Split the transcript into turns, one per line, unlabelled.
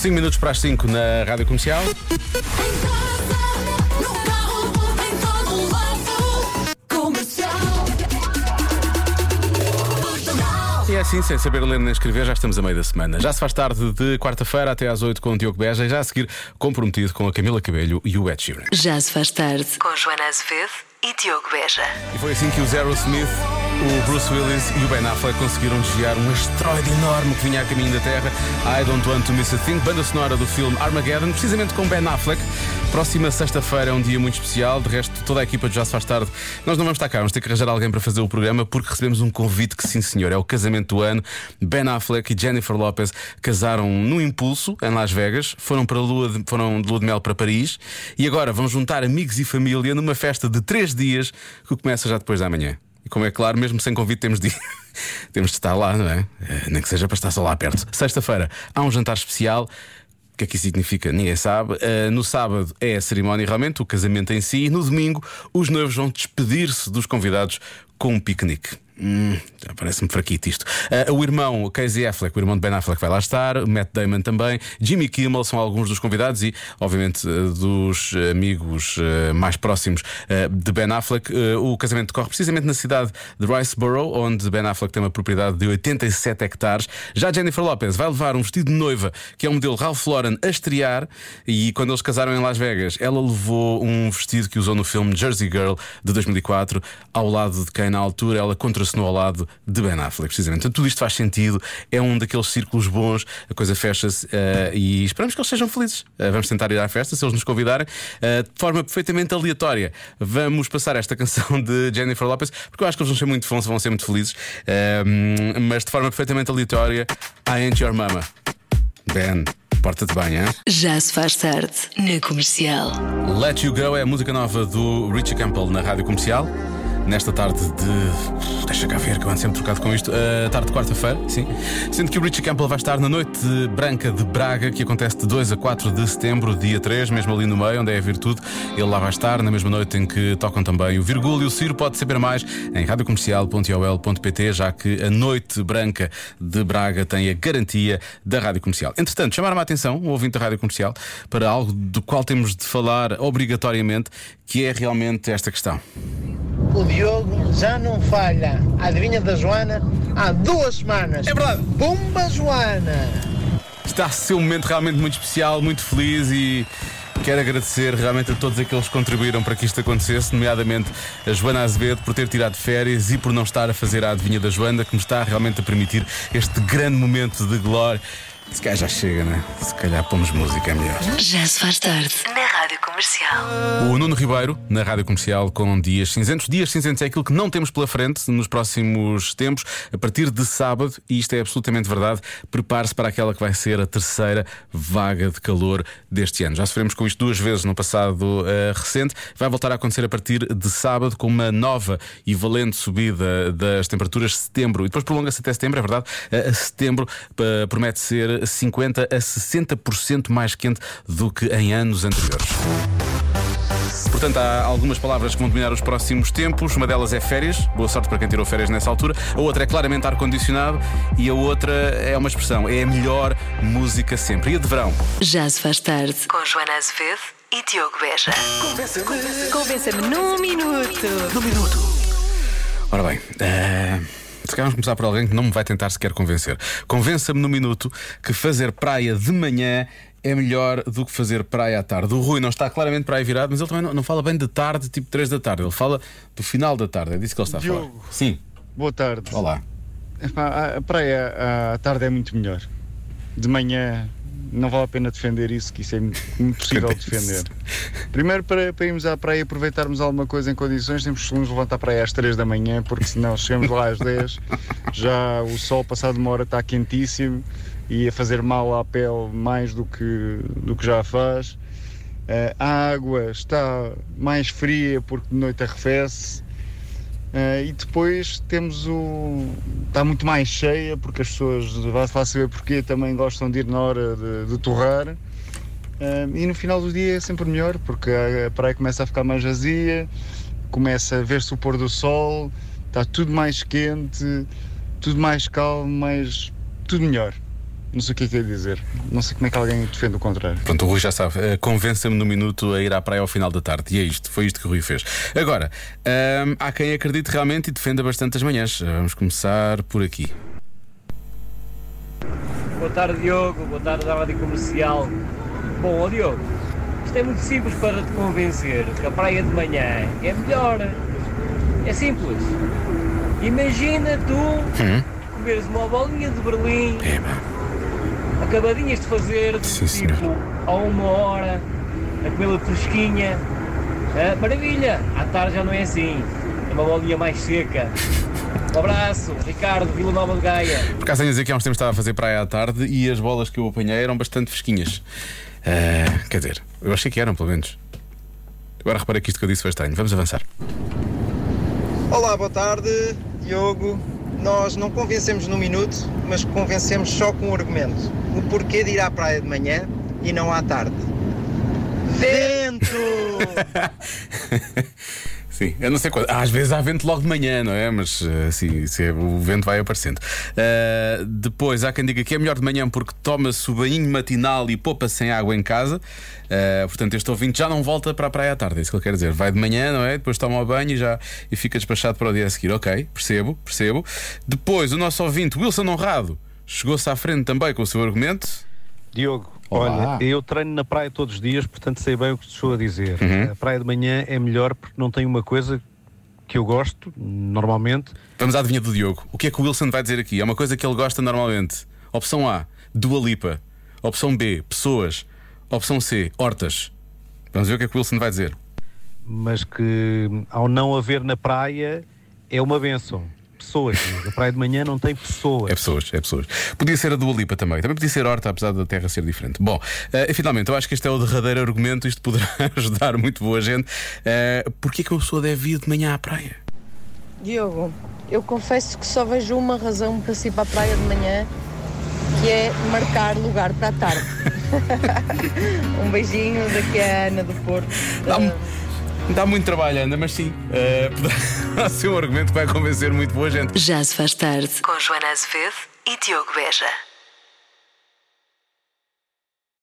5 minutos para as 5 na Rádio Comercial. E é assim, sem saber ler nem escrever, já estamos a meio da semana. Já se faz tarde de quarta-feira até às 8 com o Diogo Beja e já a seguir comprometido com a Camila Cabelho e o Ed Sheeran.
Já se faz tarde com Joana Azevedo e Diogo Beja.
E foi assim que o Zero Smith, o Bruce Willis e o Ben Affleck conseguiram desviar um asteroide enorme que vinha a caminho da Terra. I Don't Want to Miss a Thing, banda sonora do filme Armageddon, precisamente com Ben Affleck. Próxima sexta-feira é um dia muito especial. De resto, toda a equipa Já Se Faz Tarde. Nós não vamos estar cá, vamos ter que arranjar alguém para fazer o programa porque recebemos um convite que, sim senhor, é o casamento do ano. Ben Affleck e Jennifer Lopez casaram no impulso em Las Vegas, foram, para lua de, foram de lua de mel para Paris e agora vão juntar amigos e família numa festa de três dias que começa já depois da manhã. E como é claro, mesmo sem convite, temos de temos de estar lá, não é? Eh, Nem que seja para estar só lá perto. Sexta-feira há um jantar especial. O que é que isso significa? Ninguém sabe. Uh, no sábado é a cerimónia, realmente, o casamento em si. E no domingo, os noivos vão despedir-se dos convidados com um piquenique. Hum, parece-me fraquito isto. Uh, o irmão Casey Affleck, o irmão de Ben Affleck, vai lá estar, Matt Damon também, Jimmy Kimmel são alguns dos convidados e, obviamente, uh, dos amigos uh, mais próximos de Ben Affleck. o casamento decorre precisamente na cidade de Riceboro, onde Ben Affleck tem uma propriedade de 87 hectares. Já Jennifer Lopez vai levar um vestido de noiva, que é um modelo Ralph Lauren, a estrear. E quando eles casaram em Las Vegas, ela levou um vestido que usou no filme Jersey Girl de 2004, ao lado de quem, na altura, ela contracenou ao lado de Ben Affleck, precisamente. Então, tudo isto faz sentido, é um daqueles círculos bons, a coisa fecha-se uh, e esperamos que eles sejam felizes. Uh, vamos tentar ir à festa, se eles nos convidarem, uh, de forma perfeitamente aleatória. Vamos passar esta canção de Jennifer Lopez, porque eu acho que eles vão ser muito fãs, vão ser muito felizes, mas de forma perfeitamente aleatória. I ain't your mama. Ben. Porta-te bem, hein?
Já se faz tarde na comercial.
Let You Go é a música nova do Richie Campbell na rádio comercial. Nesta tarde de. Deixa cá ver que eu ando sempre trocado com isto. Uh, tarde de quarta-feira, sim. Sendo que o Richie Campbell vai estar na Noite Branca de Braga, que acontece de 2 a 4 de setembro, dia 3, mesmo ali no meio, onde é a virtude. Ele lá vai estar, na mesma noite em que tocam também o Virgulho e o Ciro. Pode saber mais em radiocomercial.ol.pt, já que a Noite Branca de Braga tem a garantia da Rádio Comercial. Entretanto, chamaram a atenção, um ouvinte da Rádio Comercial, para algo do qual temos de falar obrigatoriamente, que é realmente esta questão.
O Diogo já não falha. A adivinha da Joana há duas semanas.
É verdade.
Pumba Joana!
Está a ser um momento realmente muito especial, muito feliz e quero agradecer realmente a todos aqueles que contribuíram para que isto acontecesse, nomeadamente a Joana Azevedo por ter tirado férias e por não estar a fazer a adivinha da Joana, que me está realmente a permitir este grande momento de glória. Se calhar já chega, né? Se calhar pomos música, é melhor.
Já se faz tarde na Rádio Comercial.
O Nuno Ribeiro, na Rádio Comercial, com dias cinzentos. Dias cinzentos é aquilo que não temos pela frente nos próximos tempos, a partir de sábado, e isto é absolutamente verdade. Prepare-se para aquela que vai ser a terceira vaga de calor deste ano. Já sofremos com isto duas vezes no passado uh, recente. Vai voltar a acontecer a partir de sábado, com uma nova e valente subida das temperaturas de setembro. E depois prolonga-se até setembro, é verdade. Uh, setembro uh, promete ser 50% a 60% mais quente do que em anos anteriores. Portanto, há algumas palavras que vão dominar os próximos tempos. Uma delas é férias. Boa sorte para quem tirou férias nessa altura. A outra é claramente ar-condicionado. E a outra é uma expressão: é a melhor música sempre. E a de verão?
Já se faz tarde com Joana Azevedo e Diogo Beja. Convença-me num minuto.
Num minuto. Ora bem. Uh... Se calhar vamos começar por alguém que não me vai tentar sequer convencer. Convença-me no minuto que fazer praia de manhã é melhor do que fazer praia à tarde. O Rui não está claramente para aí virado, mas ele também não, não, fala bem de tarde, tipo 3 da tarde. Ele fala do final da tarde. É disso que ele está a
Diogo,
falar. Sim.
Boa tarde.
Olá.
Epá, a praia à tarde é muito melhor. De manhã não vale a pena defender isso, que isso é impossível defender. Primeiro, para, para irmos à praia e aproveitarmos alguma coisa em condições, temos que nos levantar para aí às 3 da manhã, porque senão chegamos lá às 10, já o sol passado uma hora está quentíssimo e a fazer mal à pele mais do que, do que já faz. Uh, a água está mais fria porque de noite arrefece. Uh, e depois temos o. está muito mais cheia, porque as pessoas, vai saber porquê, também gostam de ir na hora de, de torrar. Uh, e no final do dia é sempre melhor, porque a praia começa a ficar mais vazia, começa a ver-se o pôr do sol, está tudo mais quente, tudo mais calmo, mais. tudo melhor. Não sei o que é que é dizer. Não sei como é que alguém defende o contrário.
Pronto, o Rui já sabe. Uh, Convença-me no minuto a ir à praia ao final da tarde. E é isto, foi isto que o Rui fez. Agora, um, há quem acredite realmente e defenda bastante as manhãs. Vamos começar por aqui.
Boa tarde, Diogo. Boa tarde, da Rádio Comercial. Bom, ó Diogo, isto é muito simples para te convencer que a praia de manhã é melhor. É simples. Imagina tu
Hum.
comeres uma bolinha de Berlim,
É, pá.
Acabadinhas de fazer,
Sim,
tipo,
senhor.
a uma hora, a comê-la fresquinha. Ah, maravilha! À tarde já não é assim. É uma bolinha mais seca. Um abraço, Ricardo, Vila Nova de Gaia.
Por acaso tenho a dizer que há uns tempos estava a fazer praia à tarde e as bolas que eu apanhei eram bastante fresquinhas. Uh, quer dizer, eu achei que eram, pelo menos. Agora reparei que isto que eu disse foi estranho. Vamos avançar.
Olá, boa tarde, Diogo. Nós não convencemos num minuto, mas convencemos só com um argumento. O porquê de ir à praia de manhã e não à tarde. Vento!
Sim, eu não sei quando. Às vezes há vento logo de manhã, não é? Mas uh, sim, sim, o vento vai aparecendo. Uh, depois há quem diga que é melhor de manhã porque toma-se o banhinho matinal e poupa-se sem água em casa. Uh, portanto, este ouvinte já não volta para a praia à tarde, é isso que ele quer dizer. Vai de manhã, não é? Depois toma o banho e já e fica despachado para o dia a seguir. Ok, percebo, percebo. Depois, o nosso ouvinte, Wilson Honrado, chegou-se à frente também com o seu argumento.
Diogo,
Olá.
olha, eu treino na praia todos os dias, portanto sei bem o que estou a dizer.
Uhum.
A praia de manhã é melhor porque não tem uma coisa que eu gosto, normalmente.
Vamos à adivinha do Diogo. O que é que o Wilson vai dizer aqui? É uma coisa que ele gosta normalmente. Opção A, Dua Lipa. Opção B, pessoas. Opção C, hortas. Vamos ver o que é que o Wilson vai dizer.
mas que ao não haver na praia é uma benção. Pessoas, a praia de manhã não tem pessoas.
É pessoas, é pessoas. Podia ser a Dua Lipa também. Também podia ser horta, apesar da terra ser diferente. Bom, eh, e finalmente, eu acho que este é o derradeiro argumento. Isto poderá ajudar muito boa gente. Uh, Porquê que uma pessoa deve ir de manhã à praia?
Diogo, eu confesso que só vejo uma razão para se ir para a praia de manhã, que é marcar lugar para a tarde. um beijinho daqui a Ana do Porto.
Dá-me dá muito trabalho, Ana, mas sim. Uh, ser um argumento que vai convencer muito boa gente.
Já se faz tarde. Com Joana Azevedo e Diogo Beja.